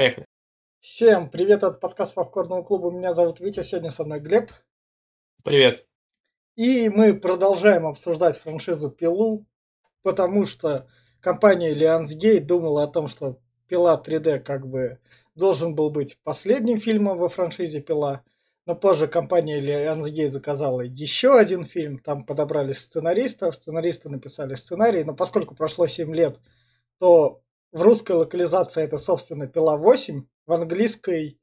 Поехали. Всем привет от подкаста Попкорного клуба. Меня зовут Витя, сегодня со мной Глеб. Привет. И мы продолжаем обсуждать франшизу Пилу, потому что компания Lionsgate думала о том, что Пила 3D как бы должен был быть последним фильмом во франшизе Пила. Но позже компания Lionsgate заказала еще один фильм. Там подобрали сценаристов, сценаристы написали сценарий. Но поскольку прошло 7 лет, то в русской локализации это, собственно, Пила 8. В английской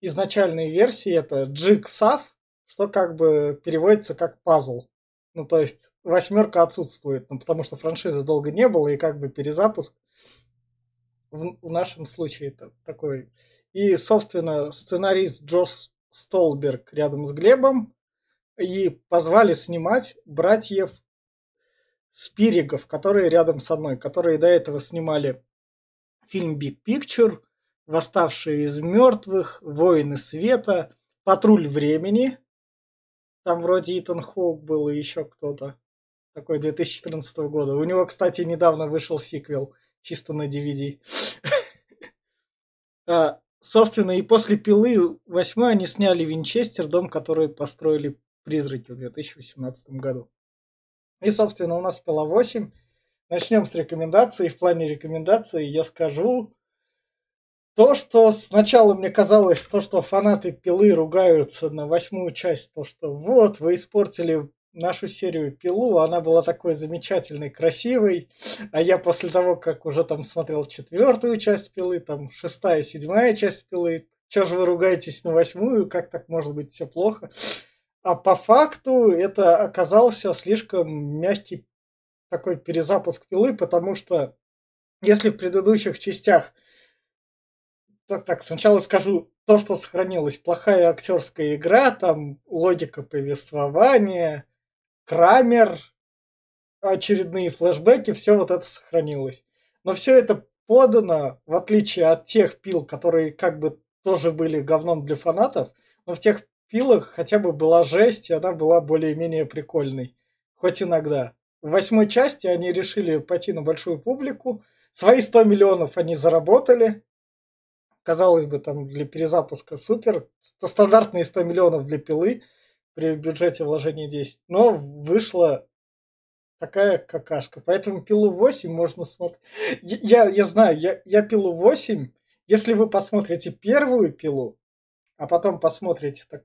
изначальной версии это Jigsaw, что как бы переводится как пазл. Ну, то есть восьмерка отсутствует, ну, потому что франшизы долго не было, и как бы перезапуск в, в нашем случае это такой. И, собственно, сценарист Джос Столберг рядом с Глебом, и позвали снимать братьев Спиригов, которые рядом со мной, которые до этого снимали фильм Big Picture, Восставшие из мертвых, Воины света, Патруль времени. Там вроде Итан Хоук был и еще кто-то. Такой 2014 года. У него, кстати, недавно вышел сиквел, чисто на DVD. а, собственно, и после «Пилы» восьмой они сняли «Винчестер», дом, который построили «Призраки» в 2018 году. И, собственно, у нас пила 8. Начнем с рекомендаций. В плане рекомендаций я скажу то, что сначала мне казалось, то, что фанаты пилы ругаются на восьмую часть, то, что вот, вы испортили нашу серию «Пилу», она была такой замечательной, красивой, а я после того, как уже там смотрел четвертую часть «Пилы», там шестая, седьмая часть «Пилы», что же вы ругаетесь на восьмую, как так может быть все плохо? А по факту это оказался слишком мягкий такой перезапуск пилы, потому что если в предыдущих частях так, так, сначала скажу то, что сохранилось. Плохая актерская игра, там логика повествования, Крамер, очередные флешбеки, все вот это сохранилось. Но все это подано, в отличие от тех пил, которые как бы тоже были говном для фанатов, но в тех пилах хотя бы была жесть, и она была более-менее прикольной. Хоть иногда. В восьмой части они решили пойти на большую публику. Свои 100 миллионов они заработали. Казалось бы, там для перезапуска супер. Стандартные 100 миллионов для пилы при бюджете вложения 10. Но вышла такая какашка. Поэтому пилу 8 можно смотреть. Я, я знаю, я, я пилу 8. Если вы посмотрите первую пилу, а потом посмотрите так,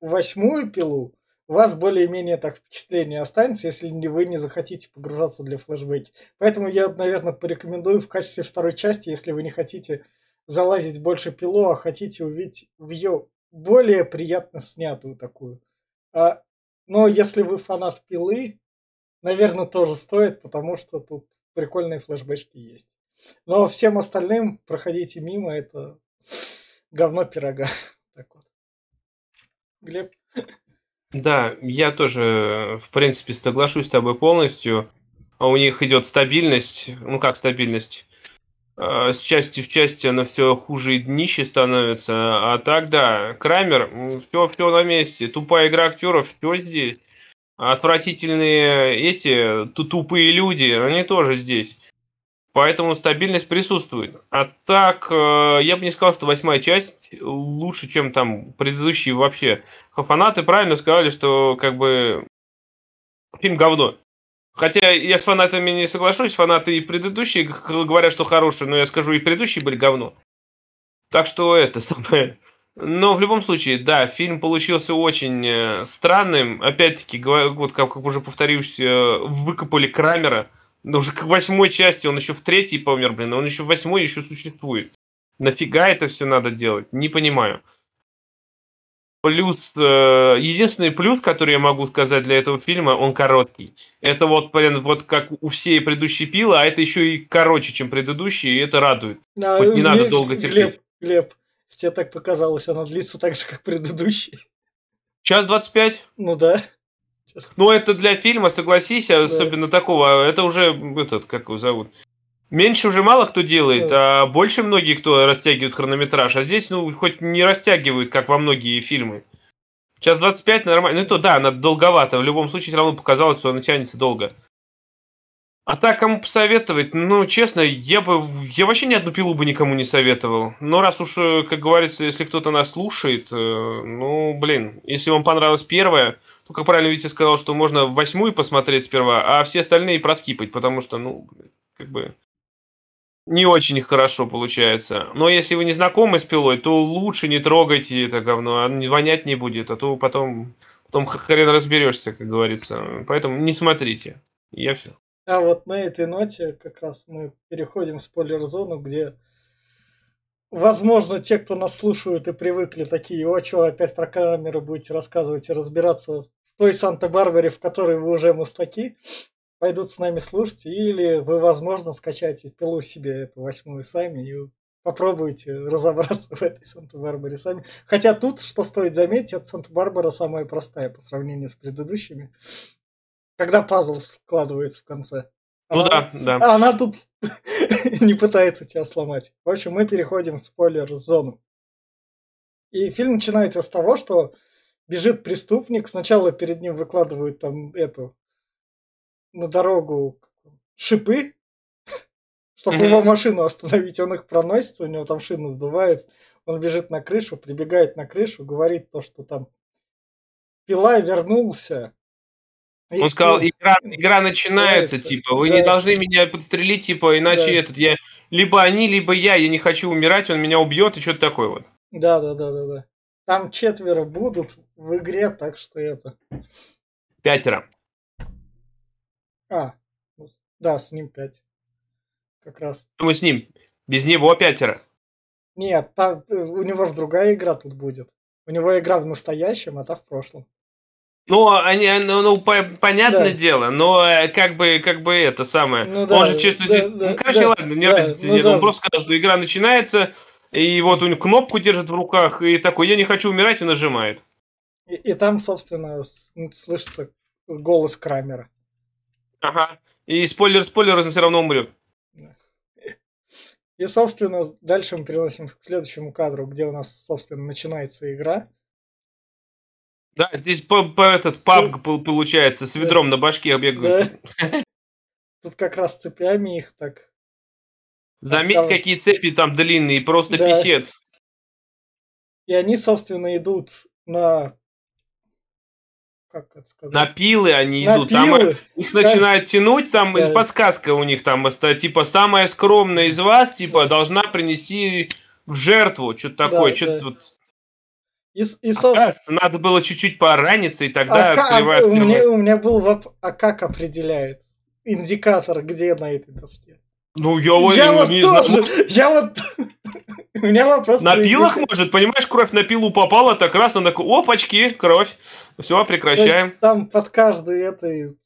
восьмую пилу, у вас более-менее так впечатление останется, если не вы не захотите погружаться для флешбеки. Поэтому я, наверное, порекомендую в качестве второй части, если вы не хотите залазить больше пилу, а хотите увидеть в ее более приятно снятую такую. А, но если вы фанат пилы, наверное, тоже стоит, потому что тут прикольные флешбэчки есть. Но всем остальным проходите мимо, это говно пирога. Глеб? Да, я тоже, в принципе, соглашусь с тобой полностью. А у них идет стабильность. Ну как стабильность? А, с части в части она все хуже и днище становится. А так, да, Крамер, все, все на месте. Тупая игра актеров, все здесь. Отвратительные эти тупые люди, они тоже здесь. Поэтому стабильность присутствует. А так, э, я бы не сказал, что восьмая часть лучше, чем там предыдущие вообще. Фанаты правильно сказали, что как бы фильм говно. Хотя я с фанатами не соглашусь, фанаты и предыдущие говорят, что хорошие, но я скажу, и предыдущие были говно. Так что это самое. Но в любом случае, да, фильм получился очень э, странным. Опять-таки, вот как, уже повторюсь, э, выкопали Крамера. Но уже к восьмой части, он еще в третьей помер, блин, он еще в восьмой еще существует. Нафига это все надо делать? Не понимаю. Плюс, э, единственный плюс, который я могу сказать для этого фильма, он короткий. Это вот, блин, вот как у всей предыдущей пилы, а это еще и короче, чем предыдущие, и это радует. А, Хоть не надо долго терпеть. Глеб, Глеб, тебе так показалось, она длится так же, как предыдущие. Час двадцать пять? Ну да. Ну, это для фильма, согласись, да. особенно такого. Это уже, этот, как его зовут? Меньше уже мало кто делает, а больше многие кто растягивает хронометраж. А здесь, ну, хоть не растягивают, как во многие фильмы. Час 25 нормально. Ну, то да, она долговато. В любом случае, все равно показалось, что она тянется долго. А так кому посоветовать? Ну, честно, я бы... Я вообще ни одну пилу бы никому не советовал. Но раз уж, э, как говорится, если кто-то нас слушает, э, ну, блин, если вам понравилась первая, то, как правильно Витя сказал, что можно восьмую посмотреть сперва, а все остальные проскипать, потому что, ну, как бы не очень хорошо получается. Но если вы не знакомы с пилой, то лучше не трогайте это говно, а вонять не будет, а то потом, потом хрен разберешься, как говорится. Поэтому не смотрите. Я все. А вот на этой ноте как раз мы переходим в спойлер-зону, где, возможно, те, кто нас слушают и привыкли, такие, о, что, опять про камеру будете рассказывать и разбираться в той Санта-Барбаре, в которой вы уже мустаки, пойдут с нами слушать, или вы, возможно, скачаете пилу себе эту восьмую сами и попробуйте разобраться в этой Санта-Барбаре сами. Хотя тут, что стоит заметить, эта Санта-Барбара самая простая по сравнению с предыдущими. Когда пазл складывается в конце. Ну да, да. А она тут не пытается тебя сломать. В общем, мы переходим в спойлер-зону. И фильм начинается с того, что бежит преступник. Сначала перед ним выкладывают там эту на дорогу шипы, чтобы mm-hmm. его машину остановить. Он их проносит, у него там шина сдувается. Он бежит на крышу, прибегает на крышу, говорит то, что там пила вернулся. Он сказал, игра, игра начинается, типа, вы да. не должны меня подстрелить, типа, иначе да. этот, я, либо они, либо я, я не хочу умирать, он меня убьет, и что-то такое вот. Да, да, да, да, да. Там четверо будут в игре, так что это. Пятеро. А, да, с ним 5. Как раз. Мы с ним. Без него пятеро. Нет, там, э, у него же другая игра тут будет. У него игра в настоящем, а та в прошлом. Ну, они, ну, ну по, понятное да. дело, но э, как бы, как бы это самое. Ну, да, он же что-то. Да, да, ну, короче, да, ладно, не да, разницы ну, нет. Да. Он просто сказал, что игра начинается, и вот он кнопку держит в руках, и такой, я не хочу умирать, и нажимает. И, и там, собственно, слышится голос Крамера. Ага. И спойлер, спойлер, он все равно умрет. И, собственно, дальше мы переносим к следующему кадру, где у нас, собственно, начинается игра. Да, здесь по, по этот паб получается, с ведром да. на башке бегают. Да. Тут как раз цепями их так. Заметь, там... какие цепи там длинные, просто да. писец. И они, собственно, идут на как это сказать? На пилы они на идут. Там их начинают тянуть, там да. подсказка у них там, типа, самая скромная из вас, типа, должна принести в жертву, что-то такое, да, что-то да. вот. И, и, соб... надо было чуть-чуть пораниться, и тогда а открывают. у, меня, у меня был вопрос, а как определяет индикатор, где на этой доске? Ну, я, я вот не тоже, знаю. я вот... У меня вопрос... На пилах, может, понимаешь, кровь на пилу попала, так раз она такой, опачки, кровь. Все, прекращаем. там под каждый этой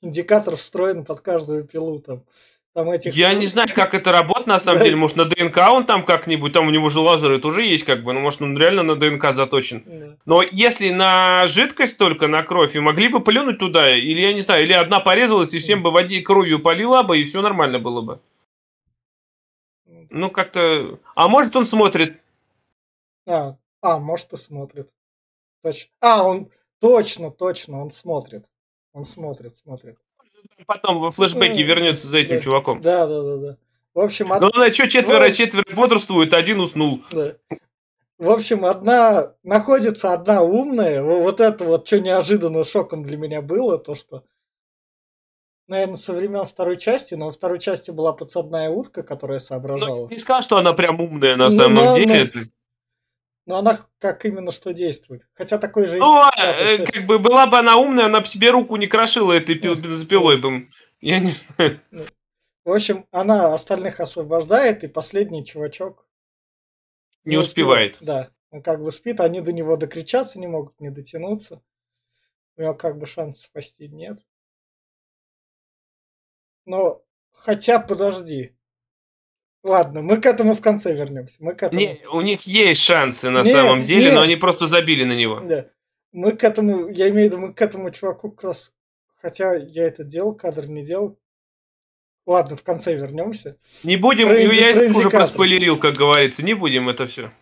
индикатор встроен под каждую пилу там. Там этих... Я не знаю, как это работает на самом деле. Может, на ДНК он там как-нибудь, там у него же лазеры тоже есть, как бы, ну, может, он реально на ДНК заточен. Но если на жидкость только, на кровь, и могли бы плюнуть туда, или, я не знаю, или одна порезалась, и всем бы воде кровью полила бы, и все нормально было бы. Ну, как-то... А может, он смотрит? А, а может, и смотрит. Точно. А, он... Точно, точно, он смотрит. Он смотрит, смотрит потом во флешбеке вернется за этим да, чуваком. Да, да, да, да. В общем, од... Ну, на что четверо, ну, четверо бодрствуют, один уснул. Да. В общем, одна находится одна умная. Вот это вот, что неожиданно шоком для меня было, то что, наверное, со времен второй части, но во второй части была подсадная утка, которая соображала. Ну, не сказал, что она прям умная на ну, самом но, деле. Но... Но она как именно что действует. Хотя такой же... Ну, э, как бы была бы она умная, она бы себе руку не крошила этой пил, бензопилой бы. Я не знаю. Ну, в общем, она остальных освобождает, и последний чувачок... Не, не успевает. успевает. Да. Он как бы спит, они до него докричаться не могут, не дотянуться. У него как бы шанс спасти нет. Но хотя подожди. Ладно, мы к этому в конце вернемся. Мы к этому... Не, у них есть шансы на не, самом деле, не. но они просто забили на него. Да. Мы к этому, я имею в виду, мы к этому чуваку как раз, хотя я это делал, кадр не делал. Ладно, в конце вернемся. Не будем, про, я это уже проспойлерил, как говорится, не будем это все.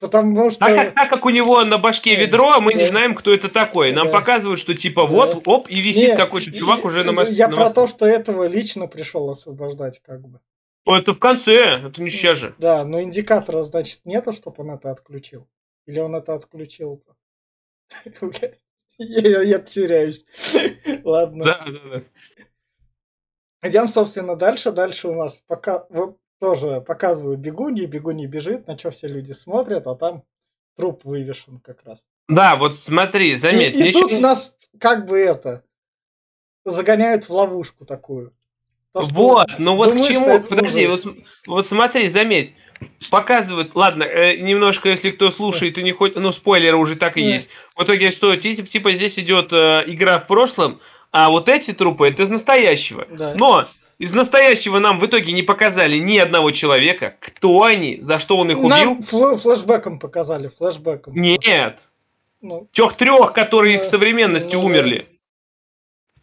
Потому что... Так, как- так как у него на башке ведро, а мы не знаем, кто это такой. Нам Да. показывают, что типа Да. вот, оп, и висит какой-то чувак и- уже на Я мосту. про то, что этого лично пришел освобождать, как бы. Это в конце, это не сейчас же. Да, но индикатора, значит, нету, чтобы он это отключил. Или он это отключил? Я, я теряюсь. Ладно. Да, да, да. Идем, собственно, дальше. Дальше у нас пока тоже показывают бегуньи, бегуньи бежит, на что все люди смотрят, а там труп вывешен как раз. Да, вот смотри, заметь, и, и ничего тут нас как бы это загоняют в ловушку такую. То, что Вот, ну вот думаешь, к чему, подожди, вот, вот смотри, заметь, показывают, ладно, э, немножко, если кто слушает и не хочет, ну, спойлеры уже так и Да. есть. В итоге, что, типа, типа здесь идет э, игра в прошлом, а вот эти трупы, это из настоящего. Да. Но из настоящего нам в итоге не показали ни одного человека, кто они, за что он их убил. Нам флэ- флешбэком показали, флешбэком. Нет, Ну, тех трех, которые Да, в современности ну умерли.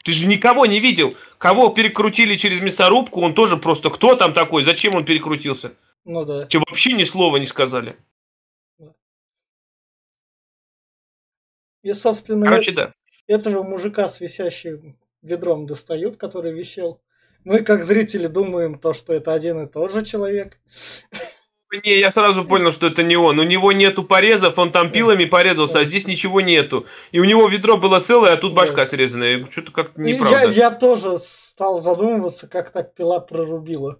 Ты же никого не видел. Кого перекрутили через мясорубку, он тоже просто кто там такой, зачем он перекрутился? ну да. Тебе вообще ни слова не сказали. И, собственно, Короче, да. этого мужика с висящим ведром достают, который висел. Мы, как зрители, думаем то, что это один и тот же человек. Не, я сразу понял, что это не он. У него нету порезов, он там пилами порезался, а здесь ничего нету. И у него ведро было целое, а тут башка срезанная. Что-то как-то Я, неправда. я тоже стал задумываться, как так пила прорубила.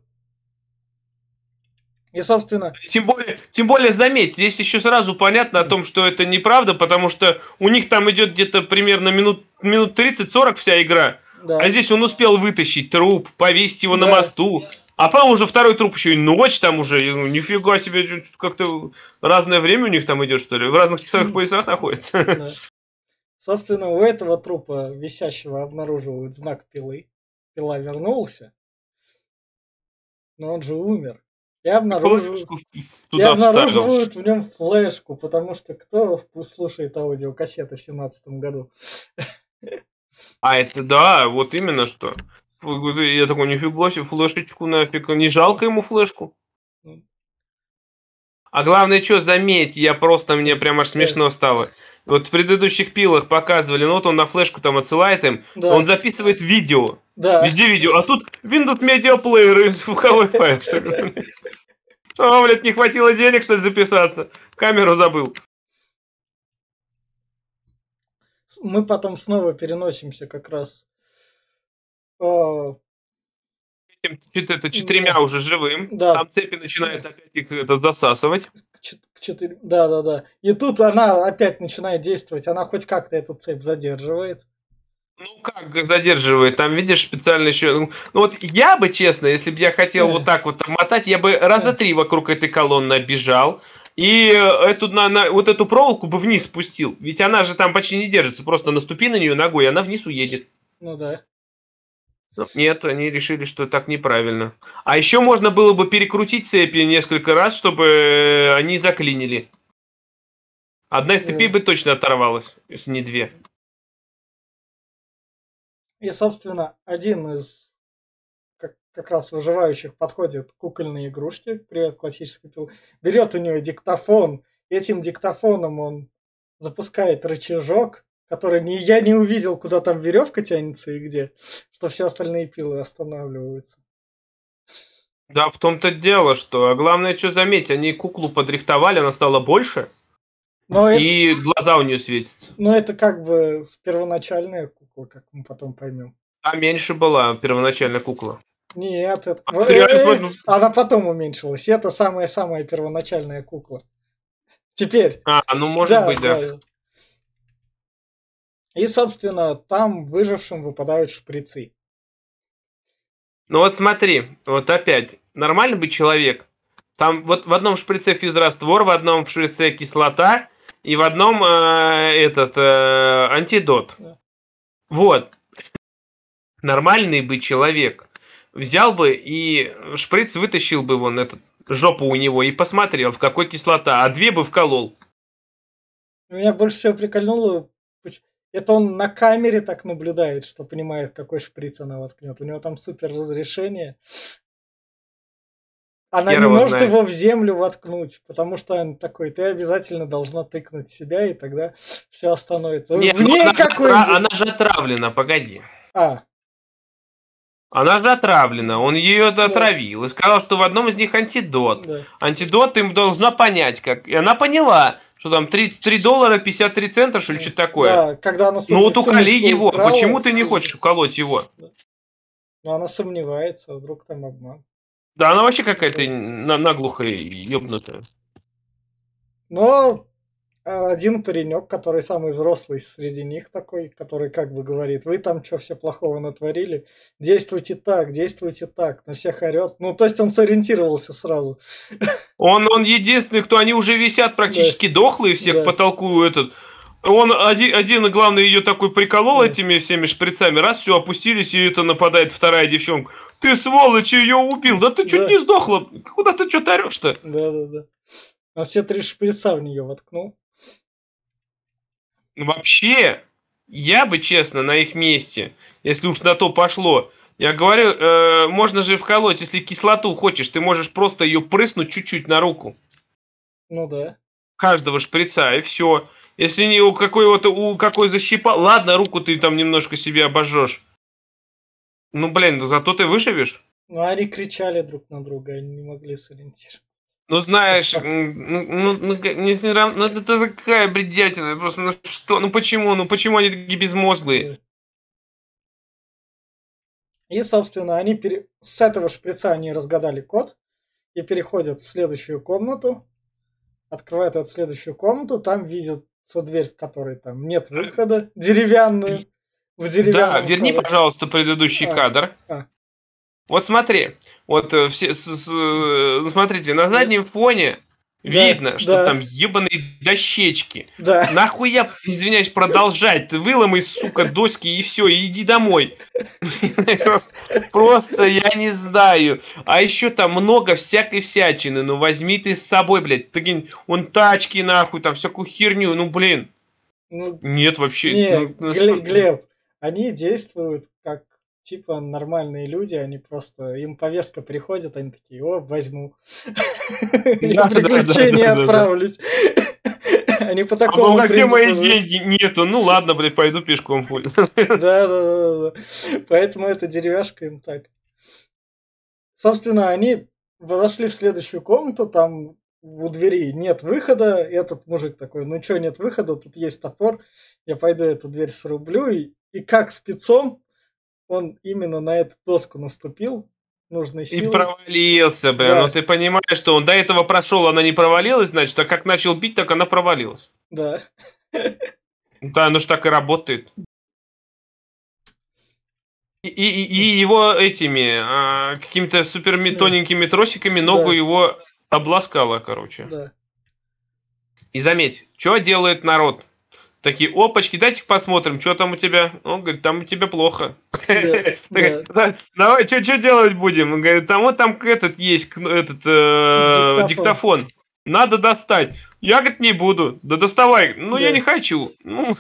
И, собственно, Тем более, тем более, заметь, здесь еще сразу понятно о том, что это неправда, потому что у них там идет где-то примерно минут, минут 30-40 вся игра. да. А здесь он успел вытащить труп, повесить его на Да. мосту. А потом уже второй труп еще и ночь там уже. И, ну, нифига себе, как-то разное время у них там идет, что ли? В разных часовых поясах находится. Да. Собственно, у этого трупа висящего обнаруживают знак пилы. Пила вернулся. Но он же умер. И обнаруживают, и обнаруживают в нем флешку, потому что кто слушает аудиокассеты в семнадцатом году? А это да, вот именно что. Я такой, нифига себе, флешечку нафиг. Не жалко ему флешку? Ну. А главное, что, заметь, я просто, мне прям аж смешно стало. Вот в предыдущих пилах показывали, ну вот он на флешку там отсылает им, Да, он записывает видео. да. Везде видео. А тут Windows Media Player и звуковой файл. Что, блядь, не хватило денег, что ли, записаться? Камеру забыл. Мы потом снова переносимся как раз Этим чет- это четырьмя уже живым. Да. Там цепи начинают опять их это засасывать. к четыре- Да, да, да. И тут она опять начинает действовать. Она хоть как-то эту цепь задерживает. Ну как задерживает? Там, видишь, специально еще... Ну ну вот я бы, честно, если бы я хотел Да. вот так вот мотать, я бы раза Да. три вокруг этой колонны оббежал. И э, эту, на, на- вот эту проволоку бы вниз спустил. Ведь она же там почти не держится. Просто наступи на нее ногой, и она вниз уедет. Ну да. Нет, они решили, что так неправильно. А еще можно было бы перекрутить цепи несколько раз, чтобы э, они заклинили. Одна из цепей бы точно оторвалась, если не две. И, собственно, один из как, как раз выживающих подходит к кукольной игрушке. Привет, классический пил. Берет у нее диктофон. Этим диктофоном он запускает рычажок, который не, я не увидел, куда там веревка тянется и где, что все остальные пилы останавливаются. Да, в том-то дело, что... А главное, что заметь, они куклу подрихтовали, она стала больше, Но, это, и глаза у нее светятся. но это как бы первоначальная кукла, как мы потом поймем. А меньше была первоначально кукла. Нет, это... А реально э, э, смотришь? она потом уменьшилась. Это самая-самая первоначальная кукла. Теперь. А, ну может быть, да. И, собственно, там выжившим выпадают шприцы. Ну вот смотри, вот опять, нормально быть человек. Там вот в одном шприце физраствор, в одном шприце кислота, и в одном э, этот э, антидот. Да. Вот. Нормальный бы человек взял бы и шприц вытащил бы вон этот жопу у него и посмотрел, в какой кислота, а две бы вколол. Меня больше всего прикольнуло, это он на камере так наблюдает, что понимает, какой шприц она воткнет. У него там супер разрешение. Она не может знает. его в землю воткнуть, потому что он такой, ты обязательно должна тыкнуть себя, и тогда все остановится. Нет, в ней она, какой она, она же отравлена, погоди. А. Она же отравлена, он ее да. отравил и сказал, что в одном из них антидот. Да. Антидот им должна понять, как. И она поняла, что там 33 доллара 53 цента, что ли, что-то такое. Да, когда она Ну вот уколи его, украла, почему ты не хочешь уколоть его? Ну она сомневается, вдруг там обман. Да, она вообще какая-то наглухо ебнутая. Но а, один паренек, который самый взрослый среди них такой, который как бы говорит, вы там что все плохого натворили, действуйте так, действуйте так, на всех орет. Ну, то есть он сориентировался сразу. Он, он единственный, кто они уже висят практически да. дохлые все да. к потолку этот. Он один, один, главное, ее такой приколол да. этими всеми шприцами. Раз, все, опустились, и это нападает вторая девчонка. Ты, сволочь, ее убил. Да ты чуть да. не сдохла. Куда ты что-то орешь-то? Да, да, да. А все три шприца в нее воткнул. Вообще, я бы, честно, на их месте, если уж на то пошло, я говорю, э, можно же вколоть, если кислоту хочешь, ты можешь просто ее прыснуть чуть-чуть на руку. Ну да. Каждого шприца, и все. Если не у какой вот у какой защипа, ладно, руку ты там немножко себе обожжешь. Ну блин, зато ты выживешь. Ну они кричали друг на друга, они не могли сориентироваться. Ну, знаешь, ну, ну, ну, ну, это такая бредятина, просто, ну что, ну почему, ну почему они такие безмозглые? И, собственно, они пере... с этого шприца они разгадали код и переходят в следующую комнату, открывают эту следующую комнату, там видят дверь, в которой там нет выхода, деревянную. В да, верни, пожалуйста, предыдущий а, кадр. А. Вот смотри, вот э, все, с, с, э, смотрите, на заднем фоне да, видно, что да. там ебаные дощечки. Да. Нахуя, извиняюсь, продолжать? Ты выломай, сука, доски и все, и иди домой. Просто я не знаю. А еще там много всякой всячины. Ну возьми ты с собой, блядь. Ты, он тачки нахуй, там всякую херню. Ну блин. Ну, Нет, вообще. Нет, ну, Глеб, они действуют как типа нормальные люди, они просто, им повестка приходит, они такие, о, возьму. Я приключения отправлюсь. Они по такому а где мои деньги? Нету. Ну ладно, блядь, пойду пешком. Да, да, да, да. Поэтому эта деревяшка им так. Собственно, они зашли в следующую комнату, там у двери нет выхода, этот мужик такой, ну что, нет выхода, тут есть топор, я пойду эту дверь срублю, и, и как спецом он именно на эту доску наступил, нужной силой. И провалился, бля. Да. Ну ты понимаешь, что он до этого прошел, она не провалилась, значит, а как начал бить, так она провалилась. Да. Да, ну ж так и работает. И, и, и его этими а, какими-то супер тоненькими тросиками ногу да. его обласкало, короче. Да. И заметь, что делает народ? Такие, опачки, дайте посмотрим, что там у тебя. Он говорит, там у тебя плохо. Давай, что делать будем? Он говорит, там вот там этот есть, этот э, диктофон. Надо достать. Я, говорит, не буду. Да доставай. Ну, я не хочу. Ну,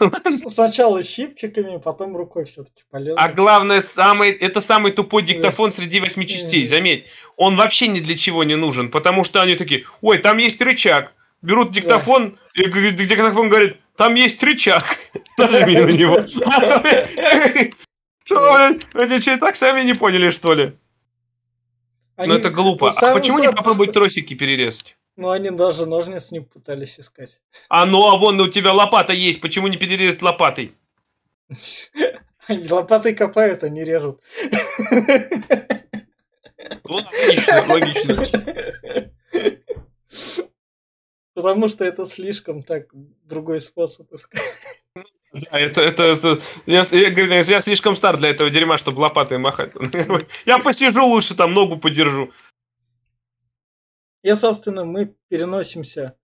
Сначала щипчиками, потом рукой все-таки полезно. А главное, самый, это самый тупой диктофон среди восьми частей. Заметь, он вообще ни для чего не нужен, потому что они такие, ой, там есть рычаг. Берут диктофон, и диктофон говорит, там есть рычаг. Нажми на него. Что, эти че так сами не поняли, что ли? Ну это глупо. А почему не попробовать тросики перерезать? Ну, они даже ножниц не пытались искать. А ну, а вон у тебя лопата есть, почему не перерезать лопатой? Они лопатой копают, не режут. Логично, логично. Потому что это слишком так другой способ искать. Да, это, это, это я, я, я слишком стар для этого дерьма, чтобы лопатой махать. Я посижу лучше, там ногу подержу. И, собственно, мы переносимся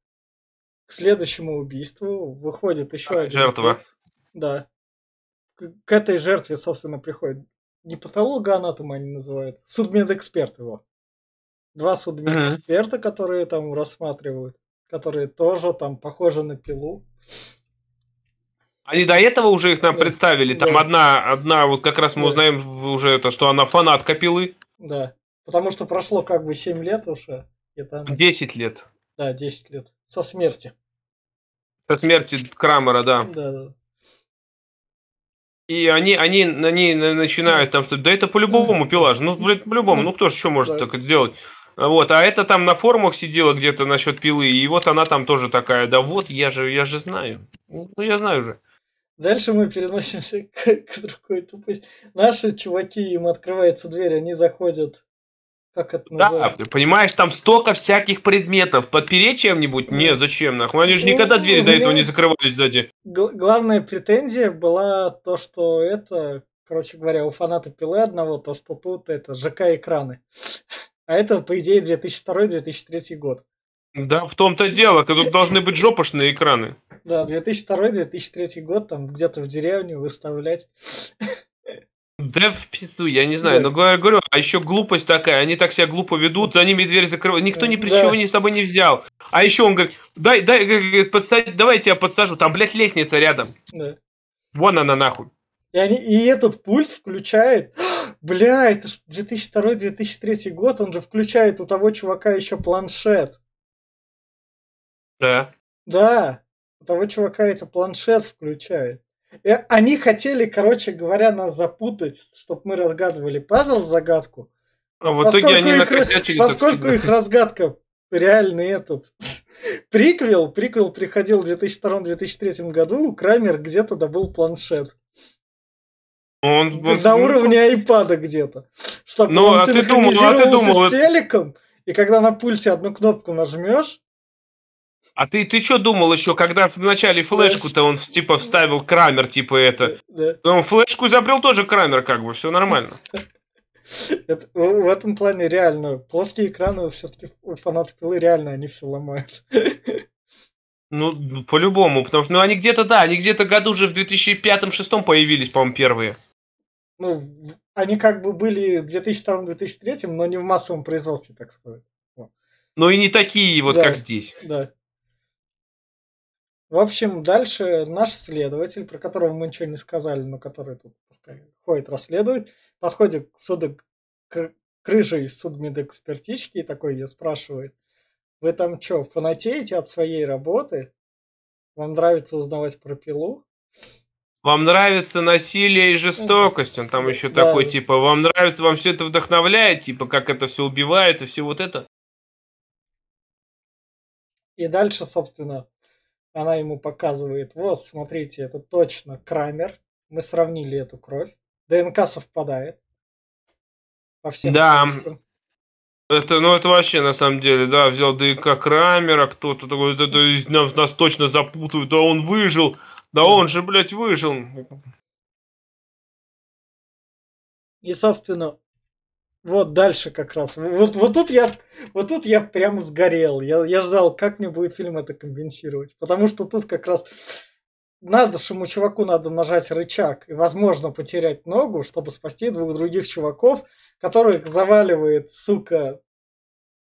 к следующему убийству. Выходит еще один. Жертва. Да. К, к этой жертве, собственно, приходит не патологоанатом они называются, судмедэксперт его. Два судмедэксперта, mm-hmm. которые там рассматривают которые тоже там похожи на пилу. Они до этого уже их нам да. представили. Там да. одна, одна, вот как раз мы да. узнаем уже это, что она фанатка пилы. Да. Потому что прошло как бы 7 лет уже. И там, 10 лет. да, 10 лет. Со смерти. Со смерти Крамера, да. Да, да. И они, они, они на- начинают там, что да это по-любому пила же. Ну, блядь, по-любому. Ну, кто же еще может Да. так сделать? Вот, а это там на форумах сидела где-то насчет пилы, и вот она там тоже такая, да вот, я же, я же знаю. Ну, я знаю же. Дальше мы переносимся к, к другой тупости. Наши чуваки, им открывается дверь, они заходят. Как это Да, называется? понимаешь, там столько всяких предметов. Подпереть чем-нибудь? Нет, зачем нахуй? Они же Ну, никогда двери до этого не закрывались сзади. Г- главная претензия была то, что это, короче говоря, у фаната пилы одного, то, что тут это ЖК-экраны. А это, по идее, 2002-2003 год. Да, в том-то дело, тут должны быть жопошные экраны. Да, 2002-2003 год, там где-то в деревню выставлять. Да в пизду, я не знаю, Да. но говорю, а еще глупость такая, они так себя глупо ведут, за ними дверь закрывают, никто ни при Да. чего ни с собой не взял. А еще он говорит, дай, дай, говорит, подсадь- давай я тебя подсажу, там, блядь, лестница рядом. Да. Вон она нахуй. И, они, и этот пульт включает... Бля, это ж 2002-2003 год, он же включает у того чувака еще планшет. Да. Да, у того чувака это планшет включает. И они хотели, короче говоря, нас запутать, чтобы мы разгадывали пазл-загадку. А в итоге Поскольку они их- накосячили. Поскольку их разгадка реальный этот приквел, приквел приходил в 2002-2003 году, Крамер где-то добыл планшет. Он, он- На уровне айпада где-то. Чтобы Ну, он а ты думал- а ты думал, с телеком, и когда на пульте одну кнопку нажмешь, А ты, ты что думал еще, когда в начале флешку-то он типа вставил Крамер, типа это. да, Он флешку изобрел тоже Крамер, как бы, все нормально. это- в в этом плане реально. Плоские экраны все-таки фанаты пилы реально они все ломают. Ну, по-любому, потому что ну, они где-то, да, они где-то году уже в 2005-2006 появились, по-моему, первые. Ну, они как бы были в 2002-2003, но не в массовом производстве, так сказать. Но и не такие вот, Да. как здесь. Да. В общем, дальше наш следователь, про которого мы ничего не сказали, но который тут пускай ходит, расследует, подходит к суду к крыже из судмедэкспертички и такой ее спрашивает, вы там что, фанатеете от своей работы? Вам нравится узнавать про пилу? Вам нравится насилие и жестокость, он там еще да. такой, типа, вам нравится, вам все это вдохновляет, типа, как это все убивает и все вот это. И дальше, собственно, она ему показывает, вот, смотрите, это точно Крамер. Мы сравнили эту кровь. ДНК совпадает. По всем Да. точкам. Это, ну, это вообще, на самом деле, да, взял ДНК Крамера, кто-то такой, это, это нас, нас точно запутают, да он выжил, да он же, блядь, выжил. И, собственно, вот дальше как раз. Вот, вот тут я, вот тут я прям сгорел. Я, я ждал, как мне будет фильм это компенсировать. Потому что тут как раз надо, шему чуваку надо нажать рычаг и, возможно, потерять ногу, чтобы спасти двух других чуваков, которых заваливает, сука,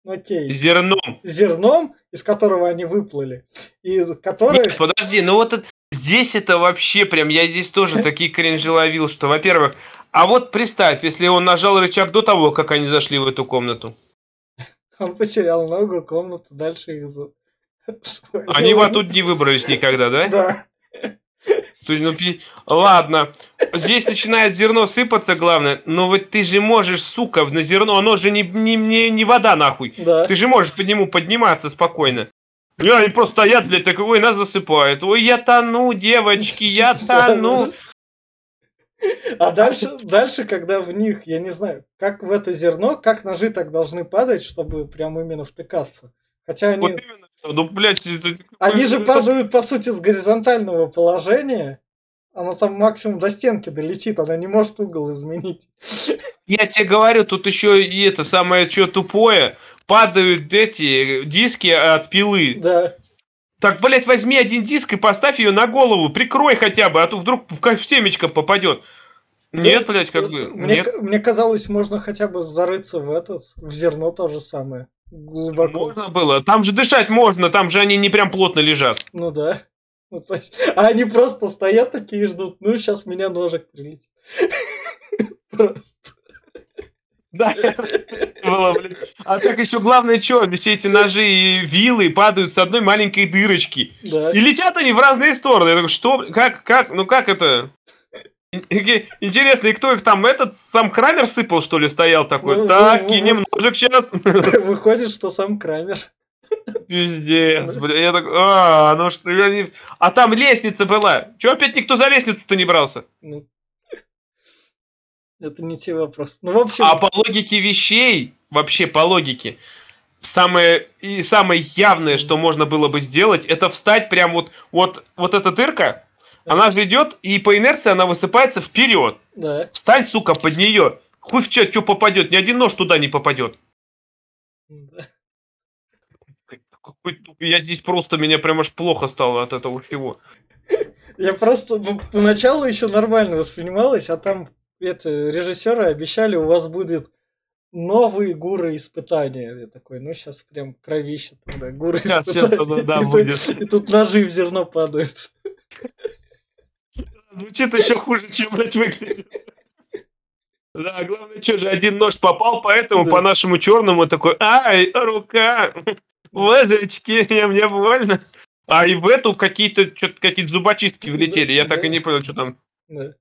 окей, Зерном. зерном, из которого они выплыли. И которые... Нет, подожди, ну вот это- здесь это вообще прям, я здесь тоже такие кринжи ловил, что, во-первых, а вот представь, если он нажал рычаг до того, как они зашли в эту комнату. Он потерял ногу, комнату, дальше их за... Они бы оттуда не выбрались никогда, да? Да. Ну, ладно. Здесь начинает зерно сыпаться, главное. Но вот ты же можешь, сука, на зерно, оно же не, не, не, не вода, нахуй. Да. Ты же можешь по нему подниматься спокойно. И они просто стоят, блядь, такой, ой, нас засыпает. Ой, я тону, девочки, я тону. А дальше, дальше, когда в них, я не знаю, как в это зерно, как ножи так должны падать, чтобы прям именно втыкаться. Хотя они, Вот именно. Ну, блядь, это- они же падают, по сути, с горизонтального положения. Она там максимум до стенки долетит, она не может угол изменить. Я тебе говорю, тут еще и это самое что тупое. Падают эти диски от пилы. Да. Так, блядь, возьми один диск и поставь ее на голову, прикрой хотя бы, а то вдруг в темечко попадет. Нет, блядь, как бы, Мне, нет. мне казалось, можно хотя бы зарыться в этот, в зерно то же самое. Глубоко. Можно было. Там же дышать можно, там же они не прям плотно лежат. Ну да. Ну, то есть, а они просто стоят такие и ждут. Ну, сейчас меня ножик прилетит. Просто. Да, было, блин. А так еще главное, что, все эти ножи и вилы падают с одной маленькой дырочки. Да. И летят они в разные стороны. Я такой, что, как, как, ну как это? Интересно, и кто их там, этот, сам Крамер сыпал, что ли, стоял такой? Ну, так, ну, кинем ножик сейчас. Выходит, что сам Крамер. Пиздец, бля, я так, а, ну что, я не... А там лестница была. Чего опять никто за лестницу-то не брался? Ну, это не те вопросы. Ну, в общем, А по логике вещей, вообще по логике, самое и самое явное, что можно было бы сделать, это встать прям вот, вот, вот эта дырка, она же идет, и по инерции она высыпается вперед. да. Встань, сука, под нее. Хуй в чат, что попадет, ни один нож туда не попадет. да. Я здесь просто, меня прям аж плохо стало от этого всего. Я просто, ну, поначалу еще нормально воспринималось, а там это, режиссеры обещали, у вас будет новые гуры испытания. Я такой, ну сейчас прям кровище тогда, гуры Сейчас, испытания. сейчас да, и, тут- и тут ножи в зерно падают. Звучит еще хуже, чем блядь, выглядит. Да, главное, что же, один нож попал, поэтому Да. по нашему черному такой, ай, рука, ложечки, мне больно. А и в эту какие-то что-то какие-то зубочистки влетели. Я так и не понял, что там. Да.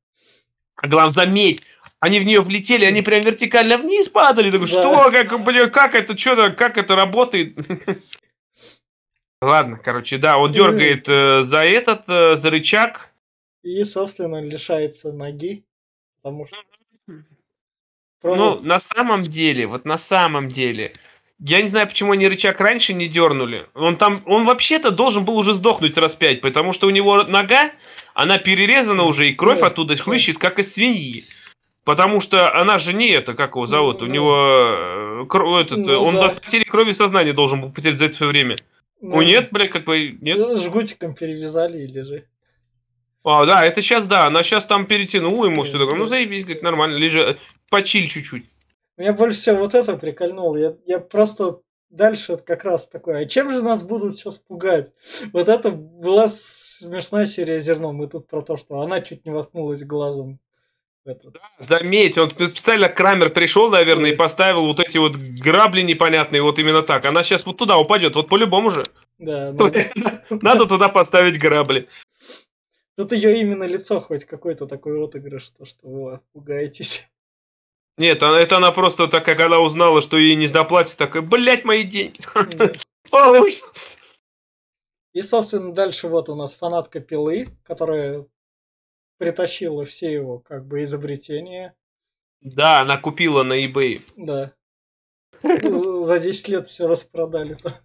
А главное, заметь, они в нее влетели, они прям вертикально вниз падали. Такой, Да. что, как, блин, как это, что, как это работает? Ладно, короче, да, он дергает э, за этот, э, за рычаг. И, собственно, лишается ноги, потому что... Ну, на самом деле, вот на самом деле, я не знаю, почему они рычаг раньше не дернули. Он там, он вообще-то должен был уже сдохнуть раз пять, потому что у него нога, она перерезана уже, и кровь Да, оттуда да. хлыщет, как из свиньи. Потому что она же не это, как его зовут, Ну, у ну. него э, кро- этот, Ну, он да. до потери крови сознания должен был потерять за это все время. ну, Ну нет, блядь, как бы, нет. ну, Жгутиком перевязали или же. А, да, это сейчас, да, она сейчас там перетянула ему все такое. Ну заебись, говорит, нормально, лежи, почиль чуть-чуть. Меня больше всего вот это прикольнуло. Я, я просто дальше как раз такой, а чем же нас будут сейчас пугать? Вот это была смешная серия «Зерно». Мы тут про то, что она чуть не воткнулась глазом. в этот. Заметь, он специально Крамер пришел, наверное, и Да. поставил вот эти вот грабли непонятные, вот именно так. Она сейчас вот туда упадет, вот по-любому же. Да, ну, Надо туда поставить грабли. тут ее именно лицо хоть какой-то такой отыгрыш, то, что вы пугаетесь. Нет, это она просто так, как она узнала, что ей не доплатят, такая, блять, мои деньги. И, собственно, дальше вот у нас фанатка пилы, которая притащила все его как бы изобретения. Да, она купила на eBay. Да. За 10 лет все распродали-то.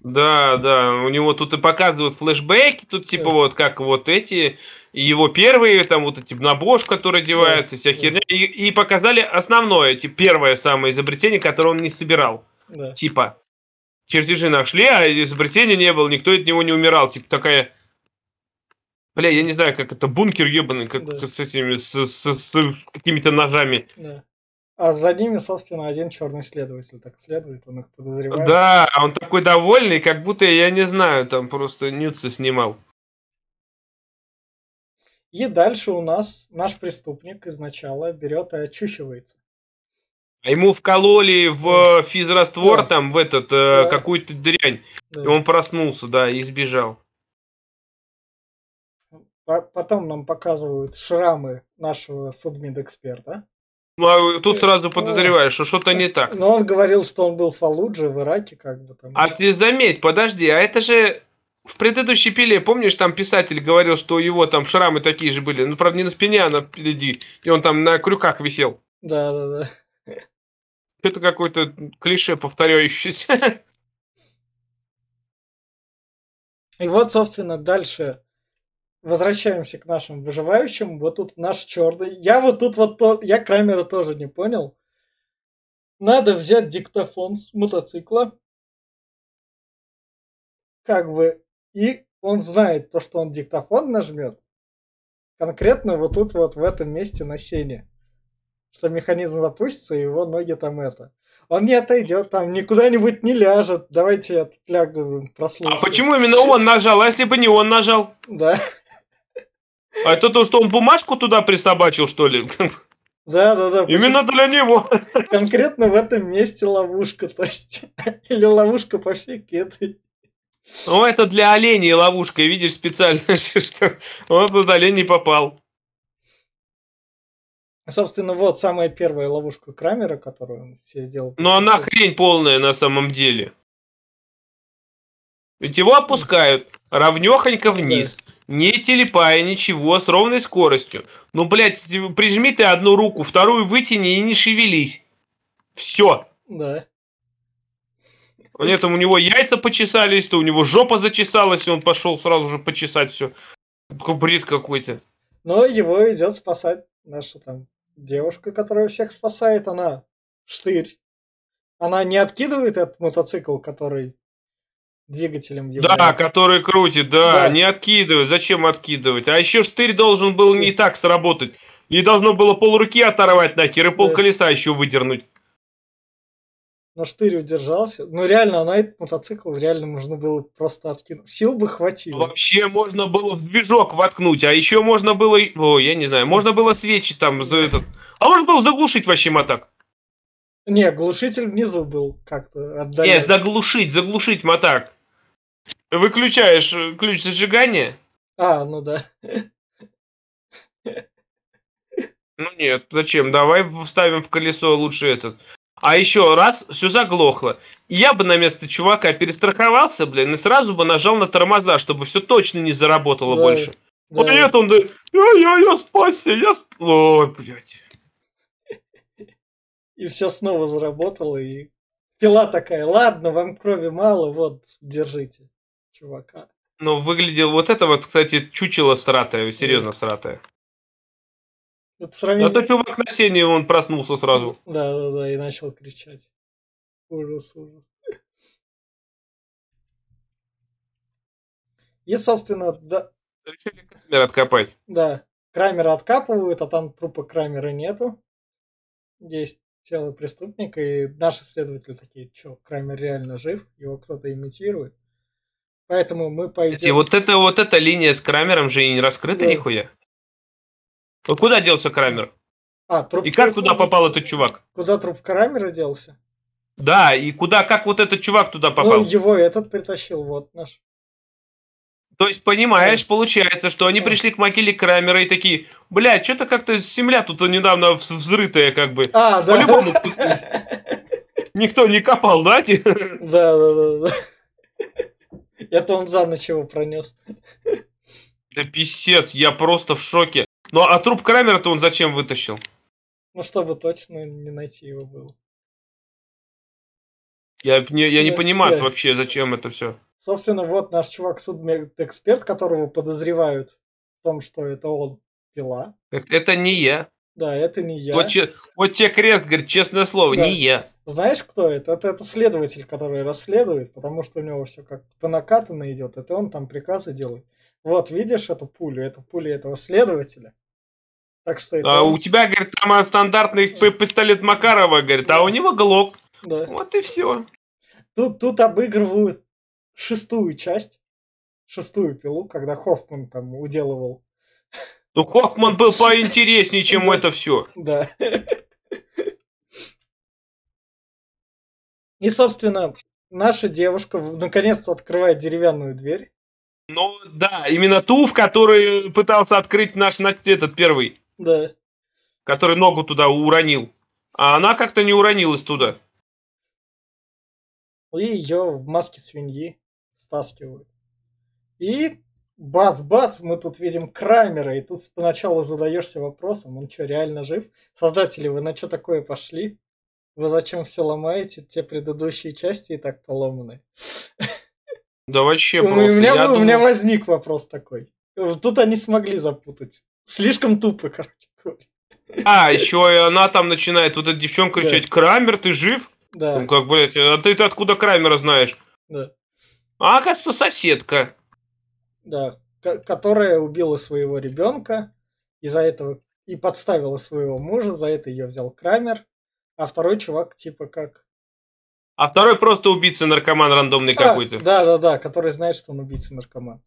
Да, да, у него тут и показывают флешбеки, тут типа Да. вот как вот эти, его первые, там вот эти на Бош, который одевается, вся да. херня, и, и показали основное, типа первое самое изобретение, которое он не собирал. Да. Типа, чертежи нашли, а изобретения не было, никто от него не умирал. Типа такая... Бля, я не знаю, как это, бункер ебаный, как Да. с этими, с, с- с какими-то ножами. Да. А за ними, собственно, один черный следователь так следует, он их подозревает. Да, он такой довольный, как будто, я не знаю, там просто нюцы снимал. И дальше у нас наш преступник изначала берет и очухивается. А ему вкололи в физраствор, Да. там, в этот, э, Да. какую-то дрянь. Да. И он проснулся, да, и сбежал. По- Потом нам показывают шрамы нашего судмедэксперта. Ну, а тут Э, сразу подозреваешь, что что-то не так. Но он говорил, что он был в Фалудже, в Ираке, как бы там. А ты заметь, подожди, а это же в предыдущей пиле, помнишь, там писатель говорил, что у его там шрамы такие же были. Ну, правда, не на спине, а на впереди. И он там на крюках висел. Да, да, да. Это какое-то клише повторяющееся. И вот, собственно, дальше возвращаемся к нашим выживающим. Вот тут наш черный. Я вот тут вот то, я Крамера тоже не понял. Надо взять диктофон с мотоцикла. Как бы. И он знает то, что он диктофон нажмет. Конкретно вот тут вот в этом месте на сене. Что механизм запустится, и его ноги там это. Он не отойдет там, никуда-нибудь не ляжет. Давайте я тут лягу, А прослушаю. почему именно он нажал? А если бы не он нажал? Да. А это то, что он бумажку туда присобачил, что ли? Да, да, да. Именно для него. Конкретно в этом месте ловушка, то есть. Или ловушка по всей этой. Ну, это для оленей ловушка, видишь, специально, что он тут олень не попал. Собственно, вот самая первая ловушка Крамера, которую он себе сделал. Ну, она хрень полная на самом деле. Ведь его опускают равнехонько вниз, не телепая ничего, с ровной скоростью. Ну, блядь, прижми ты одну руку, вторую вытяни и не шевелись. Все. Да. Нет, у него яйца почесались, то у него жопа зачесалась, и он пошел сразу же почесать все. Бред какой-то. Но его идет спасать наша там девушка, которая всех спасает, она штырь. Она не откидывает этот мотоцикл, который двигателем является. Да, который крутит, да, да. не откидывает. Зачем откидывать? А еще штырь должен был Все. не так сработать. И должно было пол руки оторвать нахер и пол да. колеса еще выдернуть. Но штырь удержался. Ну реально, на этот мотоцикл реально можно было просто откинуть. Сил бы хватило. Вообще можно было в движок воткнуть, а еще можно было... О, я не знаю, можно было свечи там за этот... А можно было заглушить вообще моток. Не, глушитель внизу был как-то отдалять. Не, заглушить, заглушить моток. Выключаешь э, ключ зажигания. А, ну да. Ну нет, зачем? Давай вставим в колесо лучше этот. А еще раз, все заглохло. я бы на место чувака перестраховался, блин, и сразу бы нажал на тормоза, чтобы все точно не заработало да, больше. Да. Вот нет, он, да, я, я, я спасся, я... Ой, блядь. И все снова заработало, и пила такая, ладно, вам крови мало, вот, держите, чувака. Ну, выглядел вот это вот, кстати, чучело сратое, серьезно сратое. Ну, по сравнению... А то чувак на сене, он проснулся сразу. Да, да, да, и начал кричать. Ужас, ужас. И, собственно, да... Решили Крамера откопать. Да. Крамера откапывают, а там трупа Крамера нету. Есть тело преступника, и наши следователи такие, что, Крамер реально жив, его кто-то имитирует. Поэтому мы пойдем... И вот эта вот эта линия с Крамером же и не раскрыта да. нихуя. Вот куда делся Крамер? А, труп и как туда попал этот чувак? Куда труп Крамера делся? Да, и куда, как вот этот чувак туда попал? Ну, его этот притащил, вот наш. То есть, понимаешь, да. получается, что они да. пришли к могиле Крамера и такие, блядь, что-то как-то земля тут недавно взрытая, как бы. А, да. По-любому никто не копал? Да, да, да, да. Это он за ночь его пронес. Да писец, я просто в шоке. Ну а труп Крамера-то он зачем вытащил? Ну, чтобы точно не найти его было. Я не, я не понимаю вообще, зачем это все. Собственно, вот наш чувак судмедэксперт, которого подозревают в том, что это он пила. Это, это не я. Да, это не я. Вот, вот тебе крест, говорит, честное слово, да. не я. Знаешь, кто это? это? Это следователь, который расследует, потому что у него все как по накатанно идет. Это он там приказы делает. Вот, видишь эту пулю? Это пуля этого следователя. Так что это... А у тебя, говорит, там стандартный пистолет Макарова, говорит, а у него глок. Да. Вот и все. Тут, тут обыгрывают шестую часть, шестую пилу, когда Хоффман там уделывал. Ну, Хоффман был поинтереснее, чем это все. Да. И, собственно, наша девушка наконец-то открывает деревянную дверь. Ну да, именно ту, в которой пытался открыть наш этот первый. Да. Который ногу туда уронил. А она как-то не уронилась туда. И ее в маске свиньи стаскивают. И бац-бац, мы тут видим Крамера, и тут поначалу задаешься вопросом, он что, реально жив? Создатели, вы на что такое пошли? Вы зачем все ломаете? Те предыдущие части и так поломаны. Да вообще просто. У меня, у думал... меня возник вопрос такой. Тут они смогли запутать. Слишком тупо, короче А, еще и она там начинает, вот эта девчонка кричать, да. Крамер, ты жив? Да. Ну, как, блядь, а ты, ты откуда Крамера знаешь? Да. А, оказывается, соседка. Да, которая убила своего ребенка, из-за этого и подставила своего мужа, за это ее взял Крамер, а второй чувак типа как а второй просто убийца-наркоман рандомный а, какой-то. Да, да, да, который знает, что он убийца-наркоман.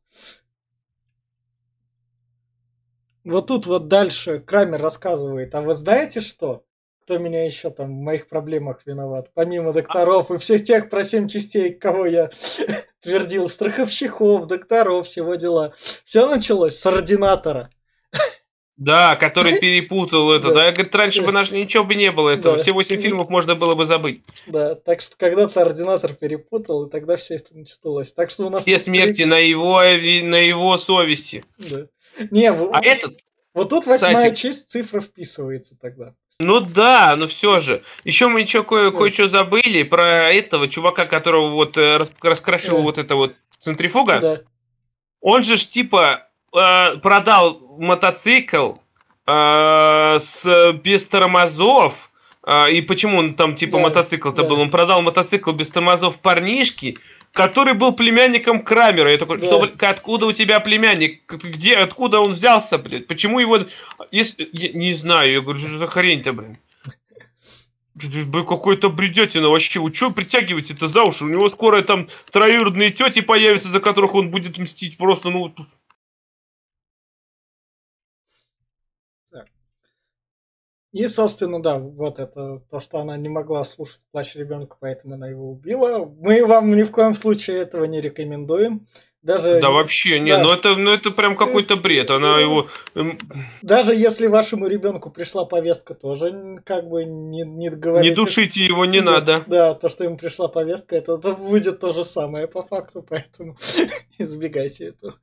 Вот тут вот дальше Крамер рассказывает, а вы знаете что? Кто меня еще там в моих проблемах виноват? Помимо докторов и всех тех про семь частей, кого я твердил, страховщиков, докторов, всего дела. Все началось с ординатора. Да, который перепутал это. Да, говорит, раньше бы наш ничего бы не было этого. Все восемь фильмов можно было бы забыть. Да, так что когда-то ординатор перепутал, и тогда все это началось. Так что у нас... Все смерти на его, на его совести. Да. Не, а этот... Вот тут восьмая часть цифра вписывается тогда. Ну да, но все же. Еще мы еще кое- кое-что забыли про этого чувака, которого вот э, раскрошил да. вот это вот центрифуга. Да. Он же ж типа э, продал мотоцикл э, с без тормозов. Э, и почему он там типа да, мотоцикл-то да. был? Он продал мотоцикл без тормозов парнишки, который был племянником Крамера. Я такой, да. что, откуда у тебя племянник? Где, откуда он взялся, блядь? Почему его... Если, я не знаю, я говорю, что за хрень-то, блин? Вы какой-то бредетина вообще. Вы что притягиваете это за уши? У него скоро там троюродные тети появятся, за которых он будет мстить просто, ну, И, собственно, да, вот это то, что она не могла слушать плач ребенка, поэтому она его убила. Мы вам ни в коем случае этого не рекомендуем. Даже, да вообще, не, да. ну это, ну это прям какой-то бред, она его... Эм, Даже если вашему ребенку пришла повестка, тоже как бы не, не говорите... Не душите его, не да, надо. Да, то, что ему пришла повестка, это, это будет то же самое по факту, поэтому избегайте этого.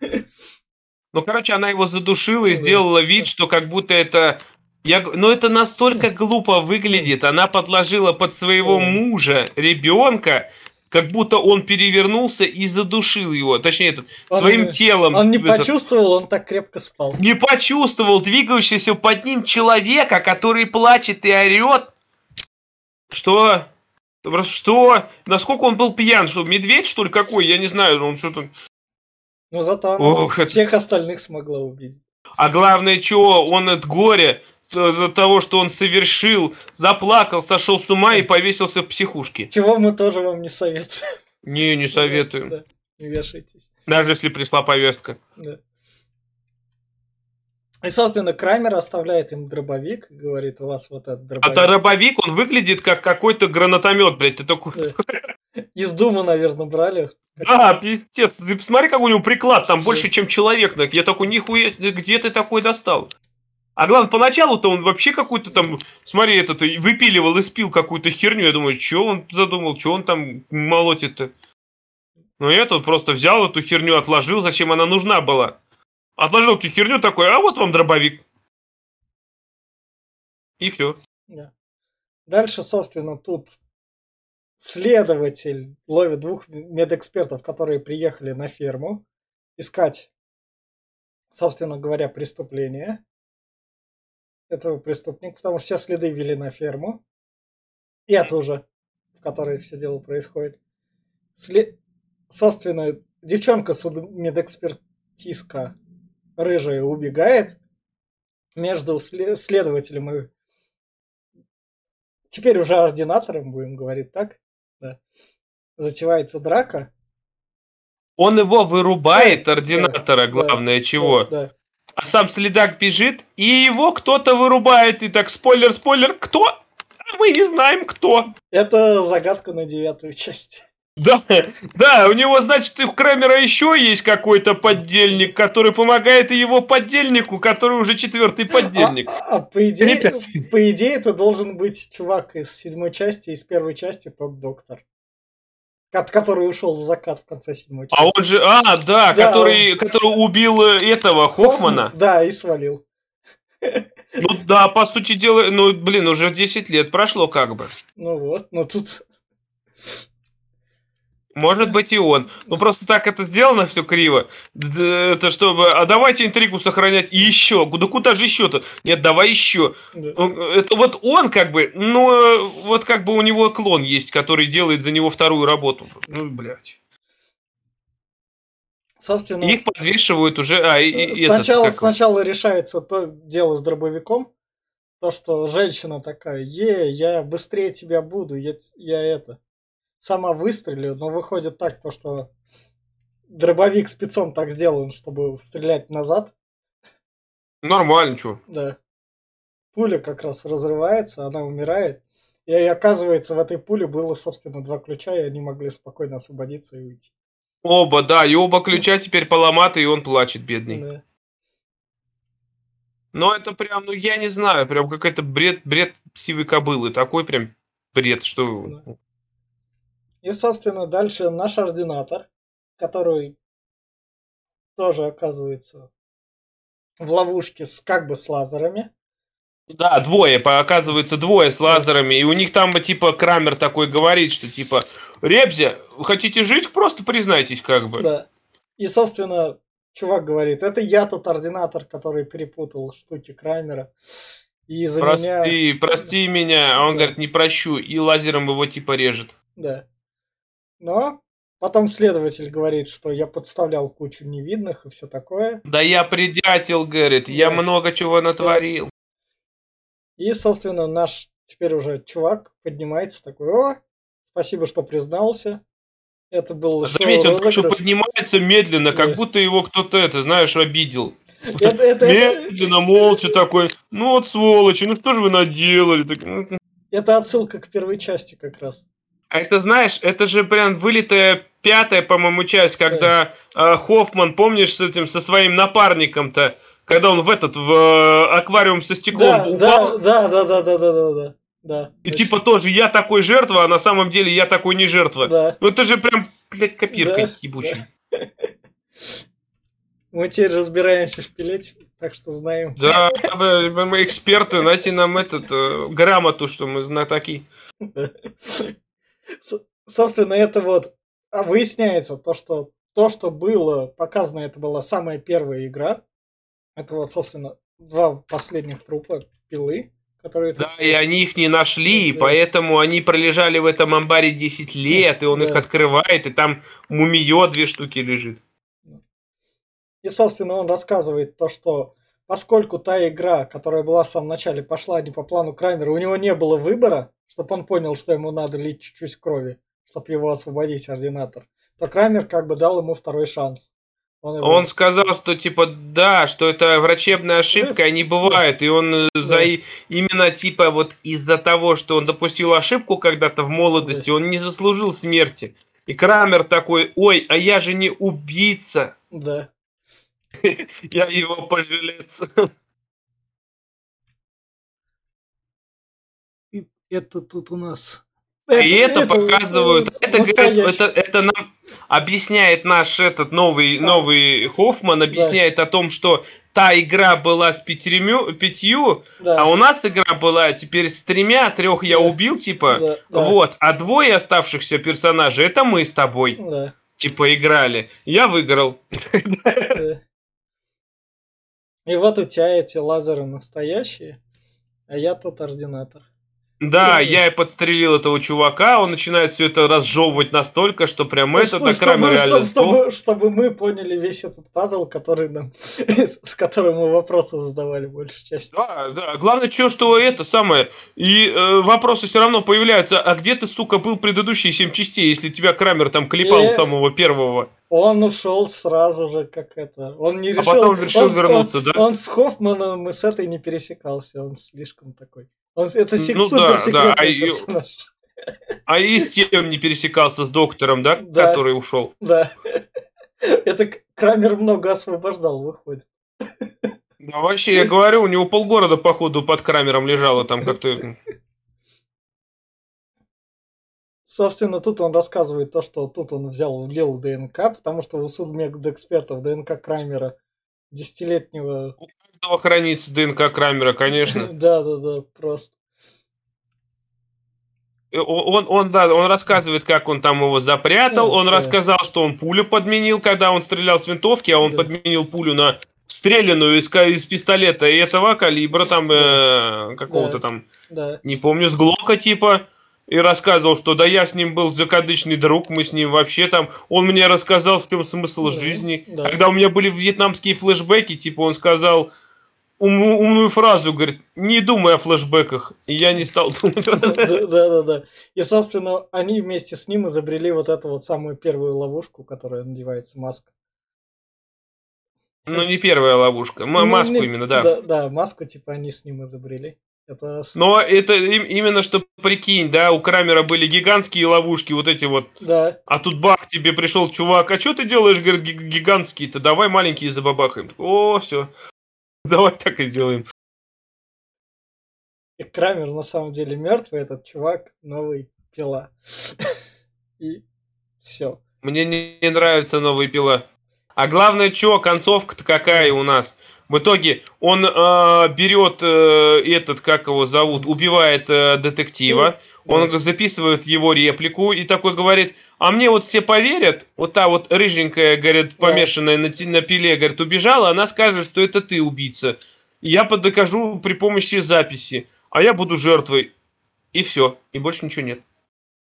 Ну, короче, она его задушила и да. сделала вид, что как будто это я, ну это настолько глупо выглядит. Она подложила под своего мужа ребенка, как будто он перевернулся и задушил его. Точнее, этот, он, своим телом. Он не этот, почувствовал, он так крепко спал. Не почувствовал двигающегося под ним человека, который плачет и орет. Что? Что? Насколько он был пьян? Что, медведь, что ли, какой? Я не знаю, он что-то... Ну, зато Ох, всех это... остальных смогла убить. А главное, чего? Он от горя того, что он совершил, заплакал, сошел с ума и повесился в психушке. Чего мы тоже вам не советуем. Не, не советуем. Да, не вешайтесь. Даже если пришла повестка. Да. И, собственно, Крамер оставляет им дробовик, говорит, у вас вот этот дробовик. А дробовик, он выглядит как какой-то гранатомет, блядь, ты такой... Да. Из Дума, наверное, брали. Да, пиздец, ты посмотри, какой у него приклад, там больше, чем человек. Я такой, нихуя, где ты такой достал? А главное, поначалу-то он вообще какую-то там, смотри, этот, выпиливал и спил какую-то херню. Я думаю, что он задумал, что он там молотит-то. Но этот просто взял эту херню, отложил, зачем она нужна была. Отложил эту херню такой, а вот вам дробовик. И все. Да. Дальше, собственно, тут следователь ловит двух медэкспертов, которые приехали на ферму искать, собственно говоря, преступление этого преступника, потому что все следы вели на ферму. И это уже, в которой все дело происходит. След... Собственно, девчонка медэкспертистка рыжая убегает между следователем и теперь уже ординатором, будем говорить так, да. затевается драка. Он его вырубает, да, ординатора, да, главное, да, чего. Да, да а сам следак бежит, и его кто-то вырубает, и так, спойлер, спойлер, кто? Мы не знаем, кто. Это загадка на девятую часть. Да, да, у него, значит, у Крамера еще есть какой-то поддельник, который помогает и его поддельнику, который уже четвертый поддельник. А, а по, идее, по идее, это должен быть чувак из седьмой части, из первой части, тот доктор который ушел в закат в конце седьмой части. А он же, а, да, да который, он... который убил э, этого Хоффмана. Хоффман, да, и свалил. Ну да, по сути дела, ну блин, уже 10 лет прошло как бы. Ну вот, но тут может быть и он. Но просто так это сделано все криво. Это чтобы, а давайте интригу сохранять и еще. Да куда же еще-то? Нет, давай еще. Да. Это вот он как бы, ну вот как бы у него клон есть, который делает за него вторую работу. Ну, блядь. Собственно, их подвешивают уже. А, и, сначала, этот, сначала решается то дело с дробовиком. То, что женщина такая, е, я быстрее тебя буду, я, я это сама выстрелю, но выходит так, то что дробовик спецом так сделан, чтобы стрелять назад. Нормально, что? Да. Пуля как раз разрывается, она умирает. И, и оказывается, в этой пуле было, собственно, два ключа, и они могли спокойно освободиться и уйти. Оба, да, и оба ключа теперь поломаты, и он плачет, бедный. Да. Но это прям, ну я не знаю, прям какой-то бред, бред сивой кобылы. Такой прям бред, что... Да. И, собственно, дальше наш ординатор, который тоже оказывается в ловушке с как бы с лазерами. Да, двое, оказывается, двое с лазерами, и у них там, типа, Крамер такой говорит, что, типа, Ребзя, хотите жить, просто признайтесь, как бы. Да. И, собственно, чувак говорит, это я тот ординатор, который перепутал штуки Крамера. И из-за Прости, меня... прости меня, а он Да. говорит, не прощу, и лазером его, типа, режет. Да. Но потом следователь говорит, что я подставлял кучу невидных и все такое. Да я предятел, говорит, я Да. много чего натворил. И, собственно, наш теперь уже чувак поднимается такой, о, спасибо, что признался. Это был Заметь, он еще шоу-розыгрыш». поднимается медленно, как Да. будто его кто-то, это, знаешь, обидел. Это, это, это, Медленно, молча такой, ну вот сволочи, ну что же вы наделали? Ну, это отсылка к первой части как раз. А это, знаешь, это же прям вылитая пятая, по-моему, часть, когда э, Хоффман, помнишь, с этим, со своим напарником-то, когда он в этот, в э, аквариум со стеклом да, упал. Да, да, да, да, да, да, да. Да, и точно. типа тоже я такой жертва, а на самом деле я такой не жертва. Да. Ну это же прям, блядь, копирка да, ебучая. Да. Мы теперь разбираемся в пилете, так что знаем. Да, мы эксперты, знаете, нам этот э, грамоту, что мы знатоки. Собственно, это вот а выясняется то, что то, что было показано, это была самая первая игра. Это вот, собственно, два последних трупа пилы, которые... Да, тут- и они их не нашли, и Да. поэтому они пролежали в этом амбаре 10 лет, и он их Да. открывает, и там мумиё две штуки лежит. И, собственно, он рассказывает то, что поскольку та игра, которая была в самом начале, пошла не по плану Крамера, у него не было выбора, чтобы он понял, что ему надо лить чуть-чуть крови, чтобы его освободить, ординатор, то Крамер как бы дал ему второй шанс. Он, его- Он сказал, что типа да, что это врачебная ошибка, они бывают, и он э, за Да. и- именно типа вот из-за того, что он допустил ошибку когда-то в молодости, Да. он не заслужил смерти. И Крамер такой, ой, а я же не убийца, Да. я его пожалец. И Это тут у нас... И это, показывают, вот это, говорит, настоящий. это, это нам объясняет наш этот новый, новый Хоффман, объясняет о том, что та игра была с пятерью, пятью, Да, а у нас игра была теперь с тремя, трех я Да. убил, типа, да, да, вот, а двое оставшихся персонажей, это мы с тобой, да, типа, играли. Я выиграл. да. И вот у тебя эти лазеры настоящие, а я тот ординатор. Да, я и подстрелил этого чувака, он начинает все это разжевывать настолько, что прям Ну, это так чтобы, реально чтобы, чтобы, чтобы мы поняли весь этот пазл, который нам, с которым мы вопросы задавали большей части. Да, да. Главное, что, что это самое. И э, вопросы все равно появляются. А где ты, сука, был предыдущие семь частей, если тебя Крамер там клепал с самого первого? Он ушел сразу же, как это. Он не А решил. потом решил он вернуться, он- да? Он с Хоффманом и с этой не пересекался. Он слишком такой. Это сек- Ну да, да, а персонаж. А и с тем не пересекался с доктором, да, Да. который ушел. Да. Это Крамер много освобождал, выходит. Да, вообще, я говорю, у него полгорода, походу, под Крамером лежало там как-то. Собственно, тут он рассказывает то, что тут он взял, влил ДНК, потому что у судмедэкспертов ДНК Крамера десятилетнего... Каждого хранится ДНК Крамера, конечно. Да, да, да, просто. Э, Он, он, да, он рассказывает, как он там его запрятал. Он рассказал, что он пулю подменил, когда он стрелял с винтовки, а он Да. подменил пулю на стрелянную из, из пистолета и этого калибра, там, э, какого-то Да. там, Да. не помню, с Глока типа. И рассказывал, что да я с ним был закадычный друг, мы с ним вообще там... Он мне рассказал, в чем смысл Да, жизни. да. Когда у меня были вьетнамские флешбеки, типа он сказал уму- умную фразу, говорит, не думай о флешбеках. И я не стал думать. Да, да, да, да. И, собственно, они вместе с ним изобрели вот эту вот самую первую ловушку, которая надевается маска. Ну, не первая ловушка. Ну, маску именно, да. Да, да, маску, типа, они с ним изобрели. Это... Но это им- именно что прикинь, да, у Крамера были гигантские ловушки, вот эти вот. Да, А тут бах, тебе пришел чувак, а что ты делаешь, говорит, ги- гигантские-то, давай маленькие забабахаем. О, все. Давай так и сделаем. и Крамер на самом деле мертвый, этот чувак новый пила. И все. Мне не, не нравится новая пила. А главное, что, концовка-то какая у нас? В итоге он э, берет э, этот, как его зовут, убивает э, детектива, он записывает его реплику и такой говорит, а мне вот все поверят, вот та вот рыженькая, говорит, помешанная на, на пиле, говорит, убежала, она скажет, что это ты убийца. Я подокажу при помощи записи, а я буду жертвой. И все, и больше ничего нет.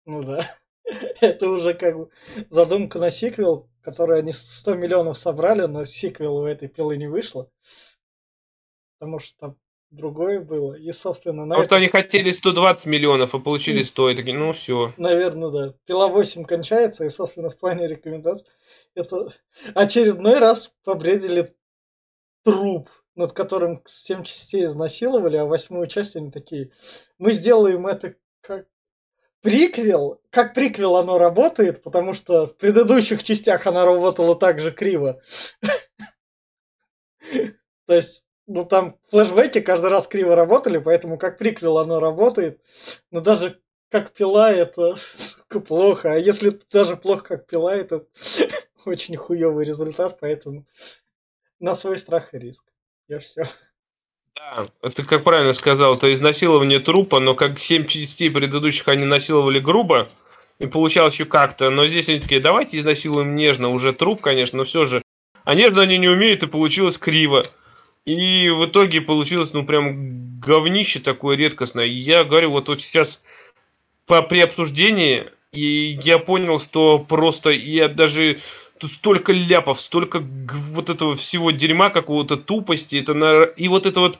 Ну да. Это уже как бы задумка на сиквел, который они 100 миллионов собрали, но сиквел у этой пилы не вышло. Потому что другое было. И, собственно, на Потому что этом, они хотели 120 миллионов, а получили 100. И такие, ну все. наверное, да. Пила 8 кончается, и, собственно, в плане рекомендаций это очередной раз побредили труп, над которым 7 частей изнасиловали, а восьмую часть они такие, мы сделаем это как приквел. Как приквел оно работает, потому что в предыдущих частях она работала так же криво. То есть, ну там флешбеки каждый раз криво работали, поэтому как приквел оно работает. Но даже как пила это сука, плохо. А если даже плохо как пила, это очень хуёвый результат, поэтому на свой страх и риск. Я все. Да, ты как правильно сказал, это изнасилование трупа, но как 7 частей предыдущих они насиловали грубо, и получалось еще как-то. Но здесь они такие, давайте изнасилуем нежно, уже труп, конечно, но все же. А нежно они не умеют, и получилось криво. И в итоге получилось, ну, прям говнище такое редкостное. Я говорю, вот, вот сейчас по, при обсуждении, и я понял, что просто я даже тут столько ляпов, столько вот этого всего дерьма, какого-то тупости, это на... и вот это вот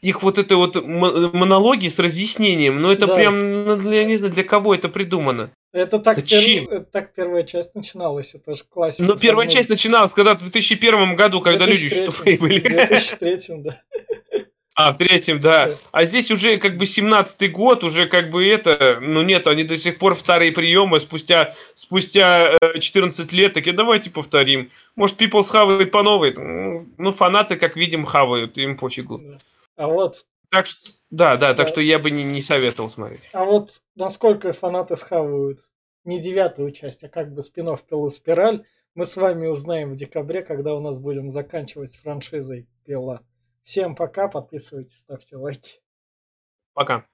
их вот это вот монологи с разъяснением, ну это Да. прям, ну, я не знаю, для кого это придумано. Это так, Зачем? пер- так первая часть начиналась, это же классика. Но первая часть начиналась когда в 2001 году, когда люди 2003, тупые были. В 2003, да. А, в третьем, да. А здесь уже как бы 17-й год, уже как бы это, ну нет, они до сих пор в старые приемы спустя, спустя э, 14 лет, такие, давайте повторим. Может, People хавает по новой. Ну, Ну, фанаты, как видим, хавают, им пофигу. А вот, Так что, да, да, так Да. что я бы не, не советовал смотреть. а вот насколько фанаты схавают не девятую часть, а как бы спинов пилу спираль, мы с вами узнаем в декабре, когда у нас будем заканчивать с франшизой пила. Всем пока, подписывайтесь, ставьте лайки. Пока.